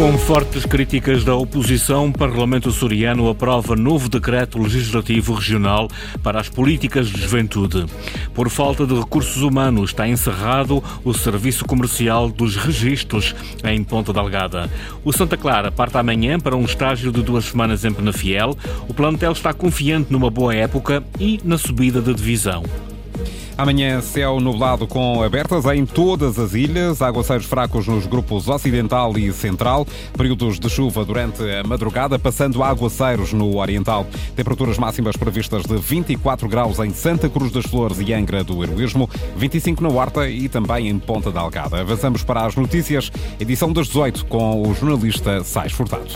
Com fortes críticas da oposição, o Parlamento Açoriano aprova novo decreto legislativo regional para as políticas de juventude. Por falta de recursos humanos, está encerrado o serviço comercial dos registros em Ponta Delgada. O Santa Clara parte amanhã para um estágio de duas semanas em Penafiel. O plantel está confiante numa boa época e na subida de divisão. Amanhã, céu nublado com abertas em todas as ilhas, aguaceiros fracos nos grupos ocidental e central, períodos de chuva durante a madrugada, passando a aguaceiros no oriental. Temperaturas máximas previstas de 24 graus em Santa Cruz das Flores e Angra do Heroísmo, 25 na Horta e também em Ponta da Algada. Avançamos para as notícias, edição das 18, com o jornalista Sais Furtado.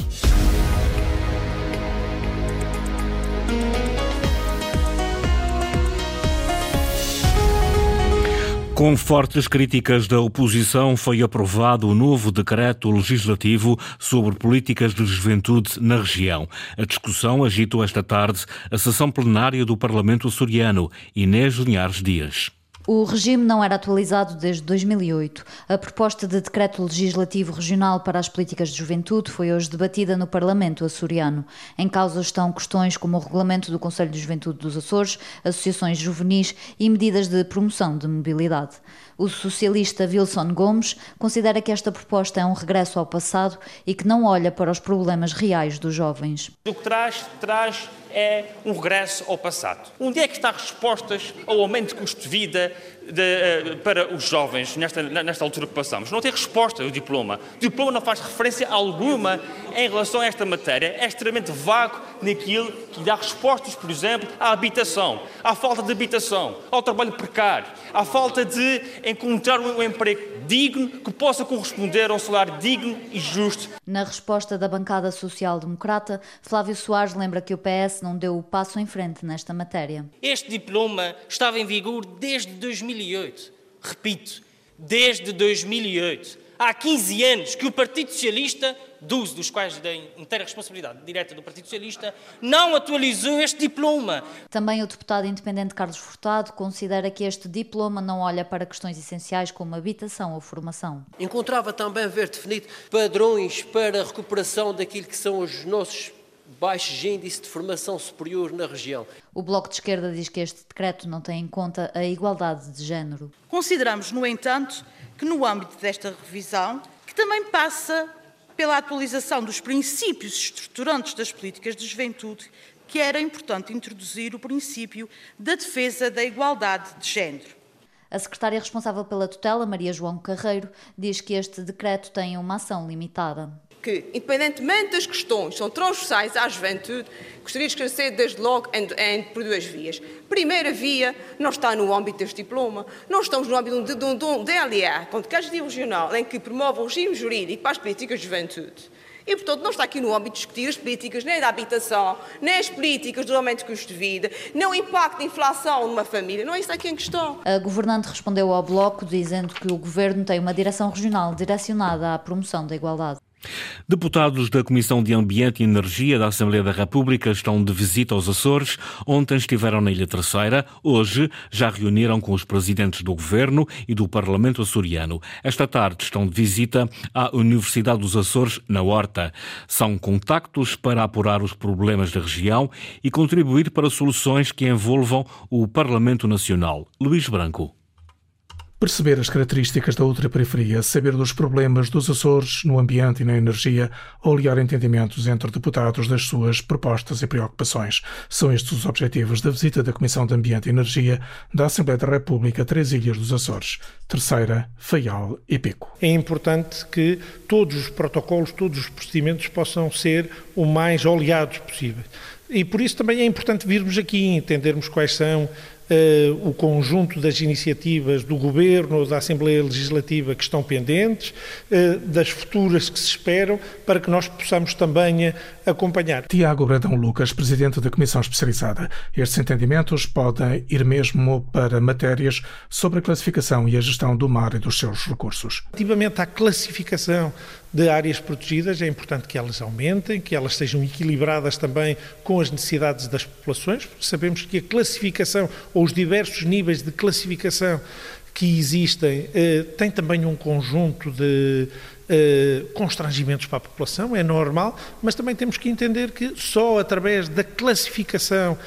Com fortes críticas da oposição, foi aprovado o novo decreto legislativo sobre políticas de juventude na região. A discussão agitou esta tarde a sessão plenária do Parlamento açoriano. Inês Linhares Dias. O regime não era atualizado desde 2008. A proposta de decreto legislativo regional para as políticas de juventude foi hoje debatida no Parlamento açoriano. Em causa estão questões como o regulamento do Conselho de Juventude dos Açores, associações juvenis e medidas de promoção de mobilidade. O socialista Wilson Gomes considera que esta proposta é um regresso ao passado e que não olha para os problemas reais dos jovens. O que traz, traz é um regresso ao passado. Onde é que está respostas ao aumento de custo de vida de, uh, para os jovens nesta, nesta altura que passamos? Não tem resposta o diploma. O diploma não faz referência alguma em relação a esta matéria. É extremamente vago naquilo que dá respostas, por exemplo, à habitação, à falta de habitação, ao trabalho precário, à falta de encontrar um emprego digno que possa corresponder a um salário digno e justo. Na resposta da bancada social-democrata, Flávio Soares lembra que o PS não deu o passo em frente nesta matéria. Este diploma estava em vigor desde 2008. Repito, desde 2008 há 15 anos que o Partido Socialista, do uso dos quais tem inteira responsabilidade direta do Partido Socialista, não atualizou este diploma. Também o deputado independente Carlos Furtado considera que este diploma não olha para questões essenciais como habitação ou formação. Encontrava também ver definido padrões para a recuperação daquilo que são os nossos baixos índices de formação superior na região. O Bloco de Esquerda diz que este decreto não tem em conta a igualdade de género. Consideramos, no entanto, que no âmbito desta revisão, que também passa pela atualização dos princípios estruturantes das políticas de juventude, que era importante introduzir o princípio da defesa da igualdade de género. A secretária responsável pela tutela, Maria João Carreiro, diz que este decreto tem uma ação limitada que, independentemente das questões, são transversais à juventude, gostaria de esclarecer desde logo em, em, por duas vias. Primeira via, não está no âmbito deste diploma, não estamos no âmbito de, de, de um DLA, de regional, em que promove o regime jurídico para as políticas de juventude. E, portanto, não está aqui no âmbito de discutir as políticas nem da habitação, nem as políticas do aumento de custo de vida, nem o impacto da inflação numa família. Não é isso aqui em questão. A governante respondeu ao Bloco dizendo que o Governo tem uma direção regional direcionada à promoção da igualdade. Deputados da Comissão de Ambiente e Energia da Assembleia da República estão de visita aos Açores. Ontem estiveram na Ilha Terceira. Hoje já reuniram com os presidentes do Governo e do Parlamento açoriano. Esta tarde estão de visita à Universidade dos Açores, na Horta. São contactos para apurar os problemas da região e contribuir para soluções que envolvam o Parlamento Nacional. Luís Branco. Perceber as características da ultraperiferia, saber dos problemas dos Açores no ambiente e na energia, olear entendimentos entre deputados das suas propostas e preocupações. São estes os objetivos da visita da Comissão de Ambiente e Energia da Assembleia da República Três Ilhas dos Açores, Terceira, Faial e Pico. É importante que todos os protocolos, todos os procedimentos possam ser o mais oleados possível. E por isso também é importante virmos aqui entendermos quais são uh, o conjunto das iniciativas do Governo ou da Assembleia Legislativa que estão pendentes, uh, das futuras que se esperam, para que nós possamos também acompanhar. Tiago Bradão Lucas, Presidente da Comissão Especializada. Estes entendimentos podem ir mesmo para matérias sobre a classificação e a gestão do mar e dos seus recursos. Relativamente à classificação de áreas protegidas, é importante que elas aumentem, que elas sejam equilibradas também com as necessidades das populações. Sabemos que a classificação ou os diversos níveis de classificação que existem, eh, também um conjunto de uh, constrangimentos para a população, é normal, mas também temos que entender que só através da classificação uh,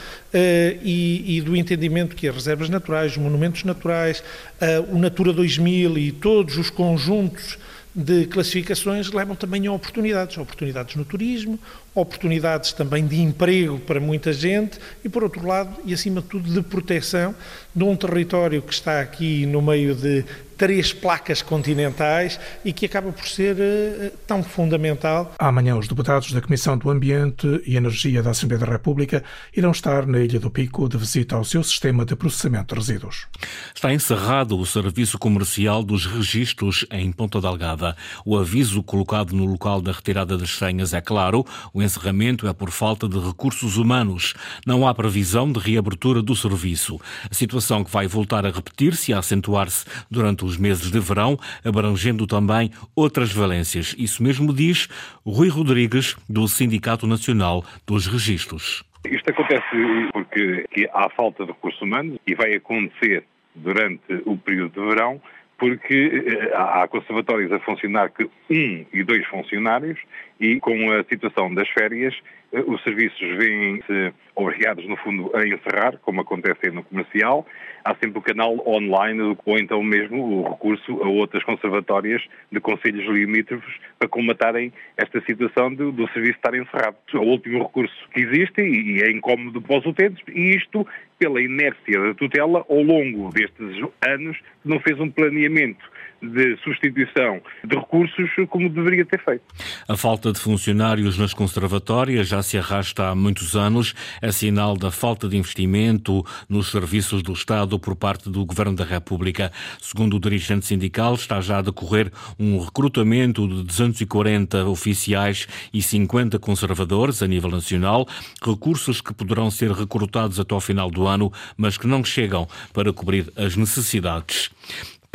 e, e, do entendimento que as reservas naturais, os monumentos naturais, uh, o Natura 2000 e todos os conjuntos de classificações levam também a oportunidades, oportunidades no turismo, oportunidades também de emprego para muita gente e, por outro lado, e acima de tudo, de proteção de um território que está aqui no meio de três placas continentais e que acaba por ser uh, tão fundamental. Amanhã, os deputados da Comissão do Ambiente e Energia da Assembleia da República irão estar na Ilha do Pico de visita ao seu sistema de processamento de resíduos. Está encerrado o serviço comercial dos registros em Ponta Delgada. O aviso colocado no local da retirada das senhas é claro, o encerramento é por falta de recursos humanos. Não há previsão de reabertura do serviço. A situação que vai voltar a repetir-se e a acentuar-se durante os meses de verão, abrangendo também outras valências. Isso mesmo diz Rui Rodrigues, do Sindicato Nacional dos Registros. Isto acontece porque há falta de recursos humanos e vai acontecer durante o período de verão, porque eh, há conservatórios a funcionar que um e dois funcionários e com a situação das férias eh, os serviços vêm-se obrigados, no fundo, a encerrar, como acontece no comercial. Há sempre o canal online ou então mesmo o recurso a outras conservatórias de conselhos limítrofes para colmatarem esta situação do, do serviço estar encerrado. É o último recurso que existe e é incómodo para os utentes e isto pela inércia da tutela ao longo destes anos não fez um planeamento de substituição de recursos como deveria ter feito. A falta de funcionários nas conservatórias já se arrasta há muitos anos. É sinal da falta de investimento nos serviços do Estado por parte do Governo da República. Segundo o dirigente sindical, está já a decorrer um recrutamento de 240 oficiais e 50 conservadores a nível nacional, recursos que poderão ser recrutados até ao final do ano, mas que não chegam para cobrir as necessidades.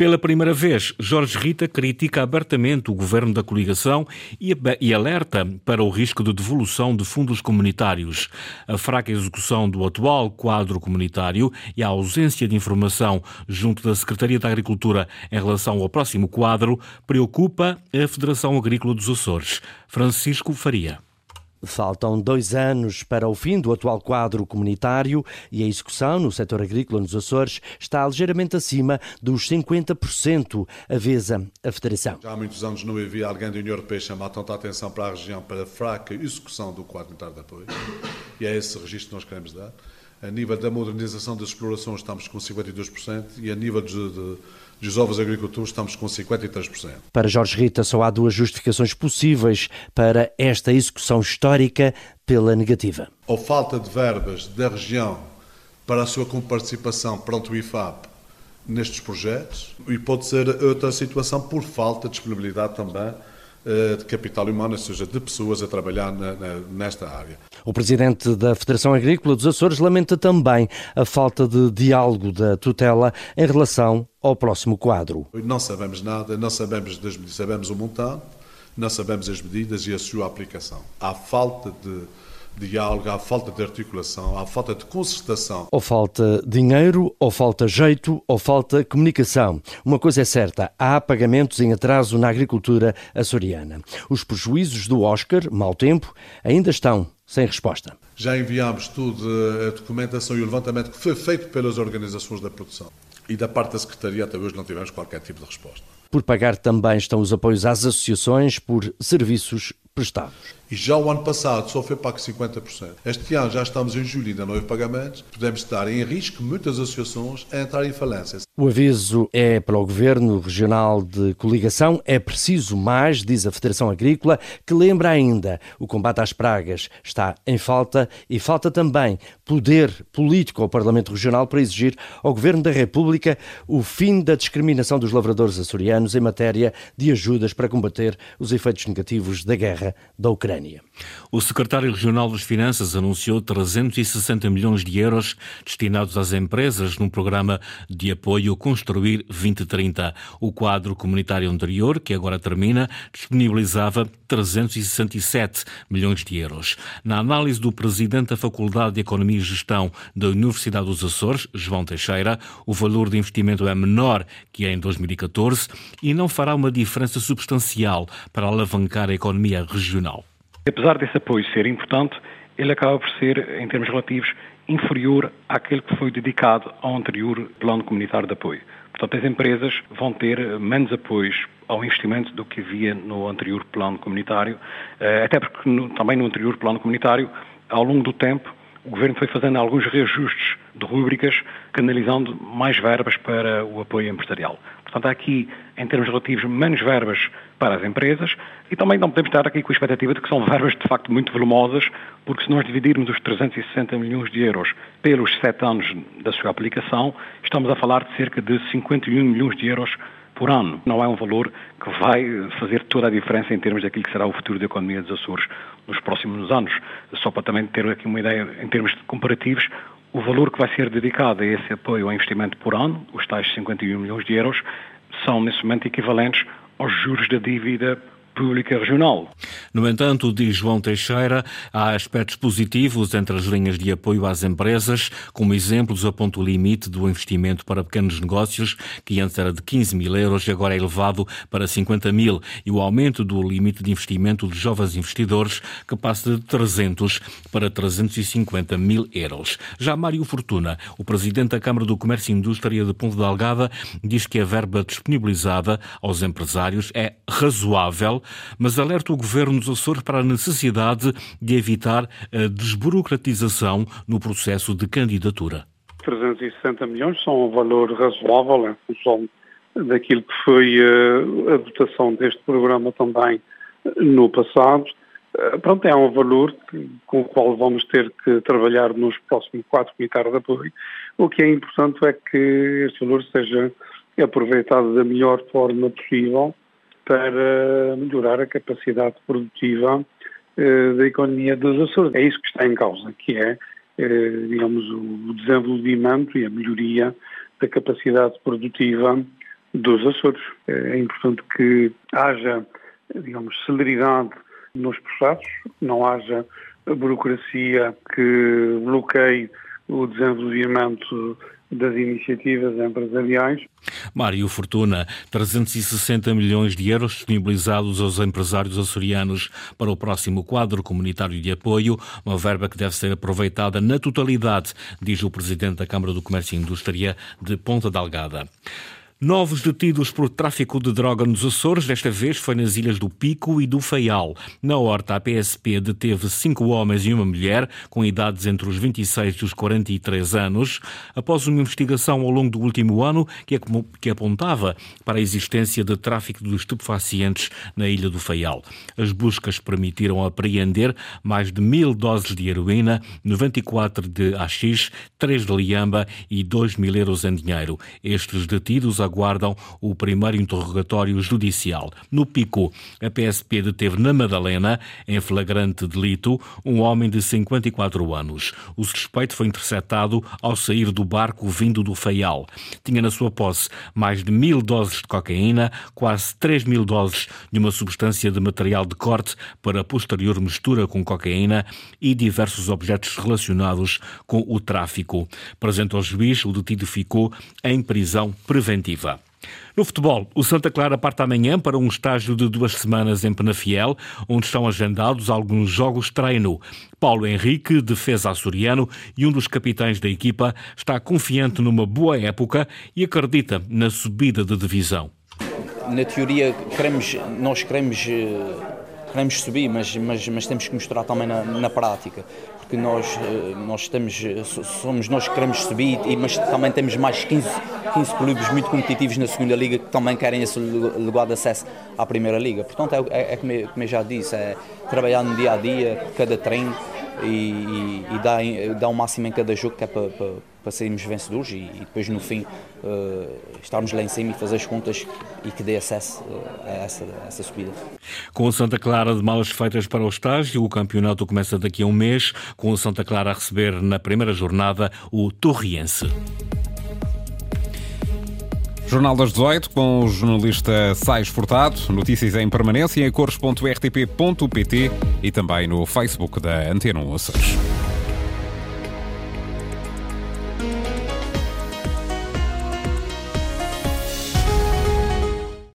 Pela primeira vez, Jorge Rita critica abertamente o governo da coligação e alerta para o risco de devolução de fundos comunitários. A fraca execução do atual quadro comunitário e a ausência de informação junto da Secretaria da Agricultura em relação ao próximo quadro preocupa a Federação Agrícola dos Açores. Francisco Faria. Faltam dois anos para o fim do atual quadro comunitário e a execução no setor agrícola nos Açores está ligeiramente acima dos 50%, avesa a Federação. Já há muitos anos não havia alguém da União Europeia chamar tanta atenção para a região para a fraca execução do quadro comunitário de apoio e é esse registro que nós queremos dar. A nível da modernização das explorações estamos com 52% e a nível de, de dos ovos agricultores estamos com 53%. Para Jorge Rita, só há duas justificações possíveis para esta execução histórica pela negativa. Ou falta de verbas da região para a sua participação perante o IFAP nestes projetos, e pode ser outra situação por falta de disponibilidade também de capital humano, ou seja, de pessoas a trabalhar na, na, nesta área. O presidente da Federação Agrícola dos Açores lamenta também a falta de diálogo da tutela em relação ao próximo quadro. Não sabemos nada, não sabemos, das, sabemos o montante, não sabemos as medidas e a sua aplicação. Há falta de diálogo, há falta de articulação, há falta de concertação. Ou falta dinheiro, ou falta jeito, ou falta comunicação. Uma coisa é certa, há pagamentos em atraso na agricultura açoriana. Os prejuízos do Oscar, mau tempo, ainda estão sem resposta. Já enviámos tudo, a documentação e o levantamento que foi feito pelas organizações da produção. E da parte da Secretaria até hoje não tivemos qualquer tipo de resposta. Por pagar também estão os apoios às associações por serviços prestados. E já o ano passado só foi pago 50%. Este ano já estamos em julho e ainda não houve pagamentos. Podemos estar em risco muitas associações a entrar em falência. O aviso é para o Governo Regional de Coligação. É preciso mais, diz a Federação Agrícola, que lembra ainda o combate às pragas está em falta e falta também poder político ao Parlamento Regional para exigir ao Governo da República o fim da discriminação dos lavradores açorianos em matéria de ajudas para combater os efeitos negativos da guerra guerra da Ucrânia. O secretário regional das Finanças anunciou 360 milhões de euros destinados às empresas num programa de apoio Construir 2030. O quadro comunitário anterior, que agora termina, disponibilizava 367 milhões de euros. Na análise do presidente da Faculdade de Economia e Gestão da Universidade dos Açores, João Teixeira, o valor de investimento é menor que em 2014 e não fará uma diferença substancial para alavancar a economia regional. Apesar desse apoio ser importante, ele acaba por ser, em termos relativos, inferior àquele que foi dedicado ao anterior plano comunitário de apoio. Portanto, as empresas vão ter menos apoios ao investimento do que havia no anterior plano comunitário, eh, até porque no, também no anterior plano comunitário, ao longo do tempo, o Governo foi fazendo alguns reajustes de rúbricas, canalizando mais verbas para o apoio empresarial. Portanto, há aqui, em termos relativos, menos verbas para as empresas e também não podemos estar aqui com a expectativa de que são verbas de facto muito volumosas, porque se nós dividirmos os 360 milhões de euros pelos sete anos da sua aplicação, estamos a falar de cerca de 51 milhões de euros por ano. Não é um valor que vai fazer toda a diferença em termos daquilo que será o futuro da economia dos Açores nos próximos anos. Só para também ter aqui uma ideia em termos comparativos, o valor que vai ser dedicado a esse apoio ao investimento por ano, os tais 51 milhões de euros, são nesse momento equivalentes aos juros da dívida pública regional. No entanto, diz João Teixeira, há aspectos positivos entre as linhas de apoio às empresas. Como exemplos, aponta o limite do investimento para pequenos negócios, que antes era de 15 mil euros e agora é elevado para 50 mil, e o aumento do limite de investimento de jovens investidores, que passa de 300 para 350 mil euros. Já Mário Fortuna, o presidente da Câmara do Comércio e Indústria de Ponte Delgada, diz que a verba disponibilizada aos empresários é razoável mas alerta o governo dos Açores para a necessidade de evitar a desburocratização no processo de candidatura. 360 milhões são um valor razoável em função daquilo que foi eh, a dotação deste programa também no passado. Eh, pronto, é um valor com o qual vamos ter que trabalhar nos próximos quatro comunitários de apoio. O que é importante é que este valor seja aproveitado da melhor forma possível para melhorar a capacidade produtiva eh, da economia dos Açores. É isso que está em causa, que é, eh, digamos, o desenvolvimento e a melhoria da capacidade produtiva dos Açores. É importante que haja, digamos, celeridade nos processos, não haja burocracia que bloqueie o desenvolvimento das iniciativas empresariais. Mário Fortuna, 360 milhões de euros disponibilizados aos empresários açorianos para o próximo quadro comunitário de apoio, uma verba que deve ser aproveitada na totalidade, diz o Presidente da Câmara do Comércio e Indústria de Ponta Delgada. Novos detidos por tráfico de droga nos Açores, desta vez foi nas ilhas do Pico e do Faial. Na horta, a PSP deteve cinco homens e uma mulher, com idades entre os 26 e os 43 anos, após uma investigação ao longo do último ano que apontava para a existência de tráfico de estupefacientes na ilha do Faial. As buscas permitiram apreender mais de mil doses de heroína, 94 de AX, 3 de liamba e 2 mil euros em dinheiro. Estes detidos aguardam o primeiro interrogatório judicial. No Pico, a PSP deteve na Madalena, em flagrante delito, um homem de 54 anos. O suspeito foi interceptado ao sair do barco vindo do Faial. Tinha na sua posse mais de mil doses de cocaína, quase 3 mil doses de uma substância de material de corte para posterior mistura com cocaína e diversos objetos relacionados com o tráfico. Presente ao juiz, o detido ficou em prisão preventiva. No futebol, o Santa Clara parte amanhã para um estágio de duas semanas em Penafiel, onde estão agendados alguns jogos treino. Paulo Henrique, defesa açoriano e um dos capitães da equipa, está confiante numa boa época e acredita na subida de divisão. Na teoria, queremos, nós queremos eh, queremos subir, mas, mas, mas temos que mostrar também na, na prática, porque nós, eh, nós estamos, eh, somos nós que queremos subir, mas também temos mais 15, 15 clubes muito competitivos na segunda liga que também querem esse lugar de acesso à primeira liga. Portanto, é, é, é como, eu, como eu já disse, é trabalhar no dia a dia, cada treino e, e, e dar, dar o máximo em cada jogo que é para, para para sairmos vencedores e, e depois no fim uh, estarmos lá em cima e fazer as contas e que dê acesso uh, a, essa, a essa subida. Com o Santa Clara de malas feitas para o estágio, o campeonato começa daqui a um mês, com o Santa Clara a receber na primeira jornada o Torriense. Jornal das 18 com o jornalista Sais Furtado. Notícias em permanência em cores.rtp.pt e também no Facebook da Antena 1 Açores.